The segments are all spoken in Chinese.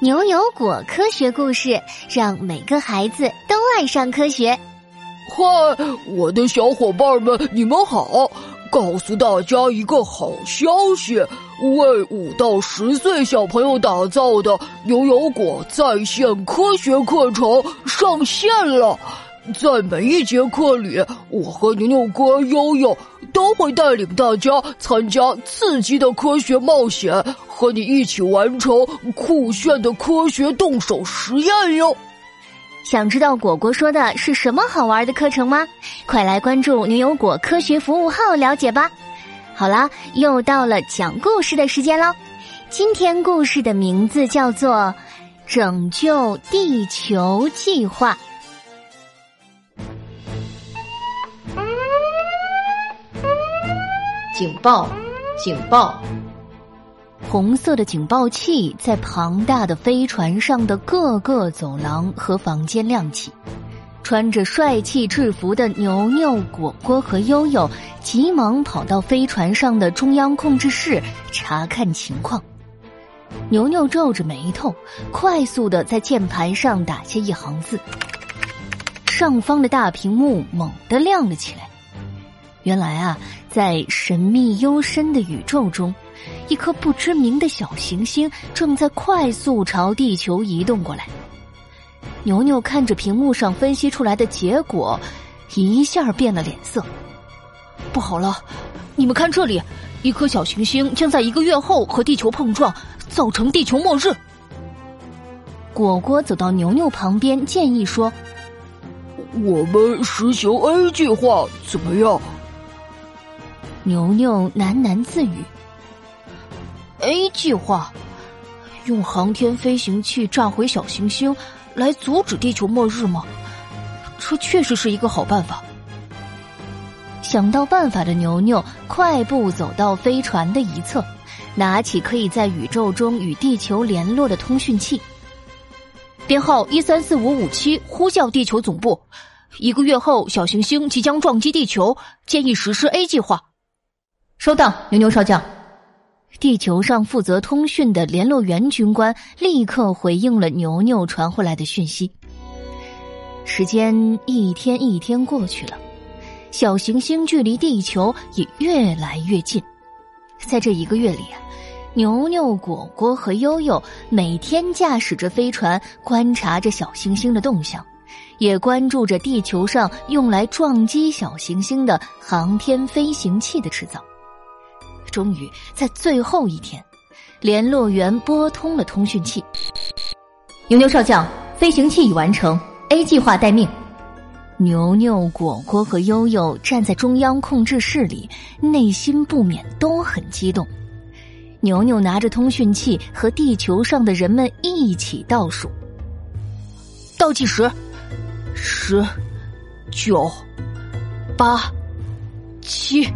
牛油果科学故事，让每个孩子都爱上科学。嗨，我的小伙伴们，你们好！告诉大家一个好消息：为五到十岁小朋友打造的牛油果在线科学课程上线了。在每一节课里，我和牛牛哥悠悠都会带领大家参加刺激的科学冒险，和你一起完成酷炫的科学动手实验哟。想知道果果说的是什么好玩的课程吗？快来关注牛油果科学服务号了解吧。好啦，又到了讲故事的时间喽。今天故事的名字叫做《拯救地球计划》。警报！警报！红色的警报器在庞大的飞船上的各个走廊和房间亮起。穿着帅气制服的牛牛、果果和悠悠急忙跑到飞船上的中央控制室查看情况。牛牛皱着眉头，快速的在键盘上打下一行字。上方的大屏幕猛地亮了起来。原来啊，在神秘幽深的宇宙中，一颗不知名的小行星正在快速朝地球移动过来。牛牛看着屏幕上分析出来的结果，一下变了脸色。不好了，你们看这里，一颗小行星将在一个月后和地球碰撞，造成地球末日。果果走到牛牛旁边，建议说：“我们实行 A 计划怎么样？”牛牛喃喃自语：“A 计划，用航天飞行器炸毁小行星，来阻止地球末日吗？这确实是一个好办法。”想到办法的牛牛快步走到飞船的一侧，拿起可以在宇宙中与地球联络的通讯器，编号一三四五五七，呼叫地球总部。一个月后，小行星即将撞击地球，建议实施 A 计划。收到，牛牛少将。地球上负责通讯的联络员军官立刻回应了牛牛传回来的讯息。时间一天一天过去了，小行星距离地球也越来越近。在这一个月里啊，牛牛、果果和悠悠每天驾驶着飞船，观察着小行星的动向，也关注着地球上用来撞击小行星的航天飞行器的制造。终于在最后一天，联络员拨通了通讯器。牛牛少将，飞行器已完成，A 计划待命。牛牛、果果和悠悠站在中央控制室里，内心不免都很激动。牛牛拿着通讯器和地球上的人们一起倒数：倒计时，十、九、八、七。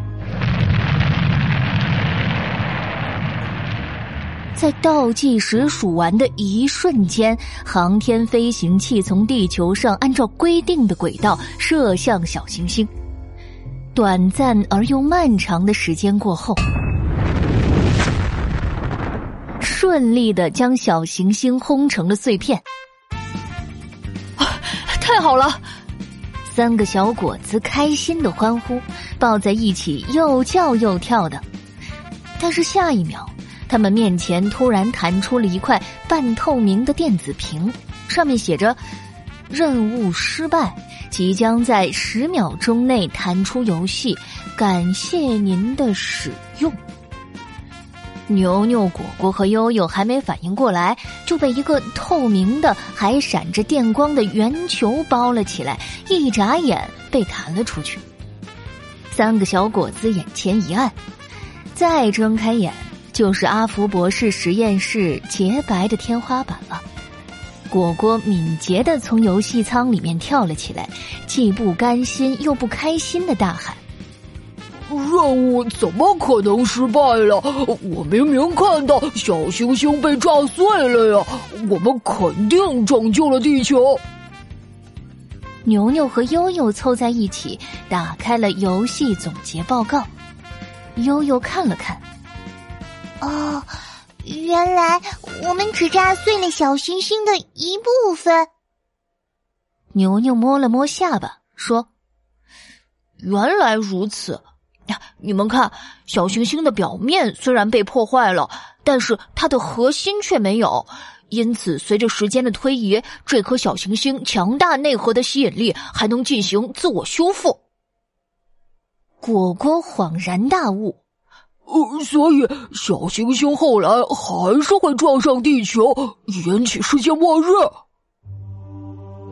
在倒计时数完的一瞬间，航天飞行器从地球上按照规定的轨道射向小行星。短暂而又漫长的时间过后，顺利的将小行星轰成了碎片。啊，太好了！三个小果子开心的欢呼，抱在一起又叫又跳的。但是下一秒。他们面前突然弹出了一块半透明的电子屏，上面写着“任务失败，即将在十秒钟内弹出游戏，感谢您的使用。”牛牛、果果和悠悠还没反应过来，就被一个透明的、还闪着电光的圆球包了起来，一眨眼被弹了出去。三个小果子眼前一暗，再睁开眼。就是阿福博士实验室洁白的天花板了。果果敏捷的从游戏舱里面跳了起来，既不甘心又不开心的大喊：“任务怎么可能失败了？我明明看到小行星被炸碎了呀！我们肯定拯救了地球。”牛牛和悠悠凑在一起，打开了游戏总结报告。悠悠看了看。哦，原来我们只炸碎了小行星的一部分。牛牛摸了摸下巴，说：“原来如此。呀，你们看，小行星的表面虽然被破坏了，但是它的核心却没有。因此，随着时间的推移，这颗小行星强大内核的吸引力还能进行自我修复。”果果恍然大悟。呃，所以小行星后来还是会撞上地球，引起世界末日。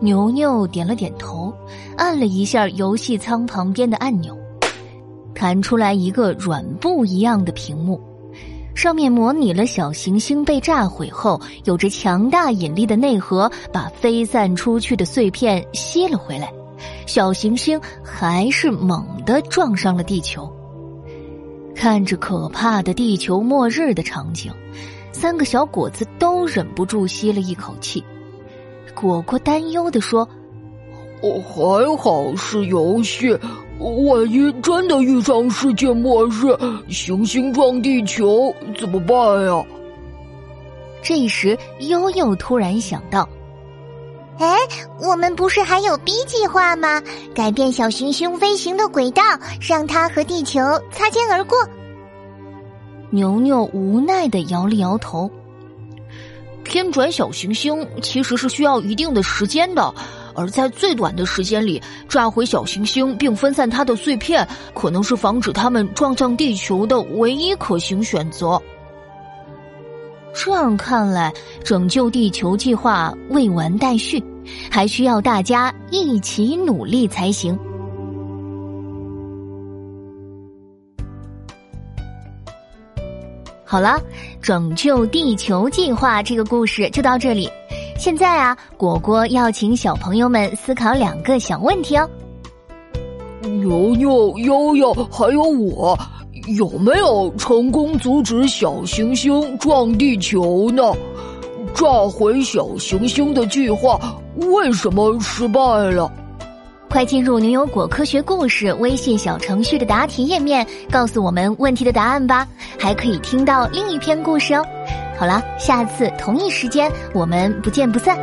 牛牛点了点头，按了一下游戏舱旁边的按钮，弹出来一个软布一样的屏幕，上面模拟了小行星被炸毁后，有着强大引力的内核把飞散出去的碎片吸了回来，小行星还是猛地撞上了地球。看着可怕的地球末日的场景，三个小果子都忍不住吸了一口气。果果担忧的说：“哦，还好是游戏，万一真的遇上世界末日，行星撞地球怎么办呀？”这时，悠悠突然想到：“哎，我们不是还有 B 计划吗？改变小行星飞行的轨道，让它和地球擦肩而过。”牛牛无奈的摇了摇头。偏转小行星其实是需要一定的时间的，而在最短的时间里炸毁小行星并分散它的碎片，可能是防止它们撞向地球的唯一可行选择。这样看来，拯救地球计划未完待续，还需要大家一起努力才行。好了，拯救地球计划这个故事就到这里。现在啊，果果要请小朋友们思考两个小问题哦。牛牛、悠悠还有我，有没有成功阻止小行星撞地球呢？炸毁小行星的计划为什么失败了？快进入牛油果科学故事微信小程序的答题页面，告诉我们问题的答案吧！还可以听到另一篇故事哦。好了，下次同一时间我们不见不散。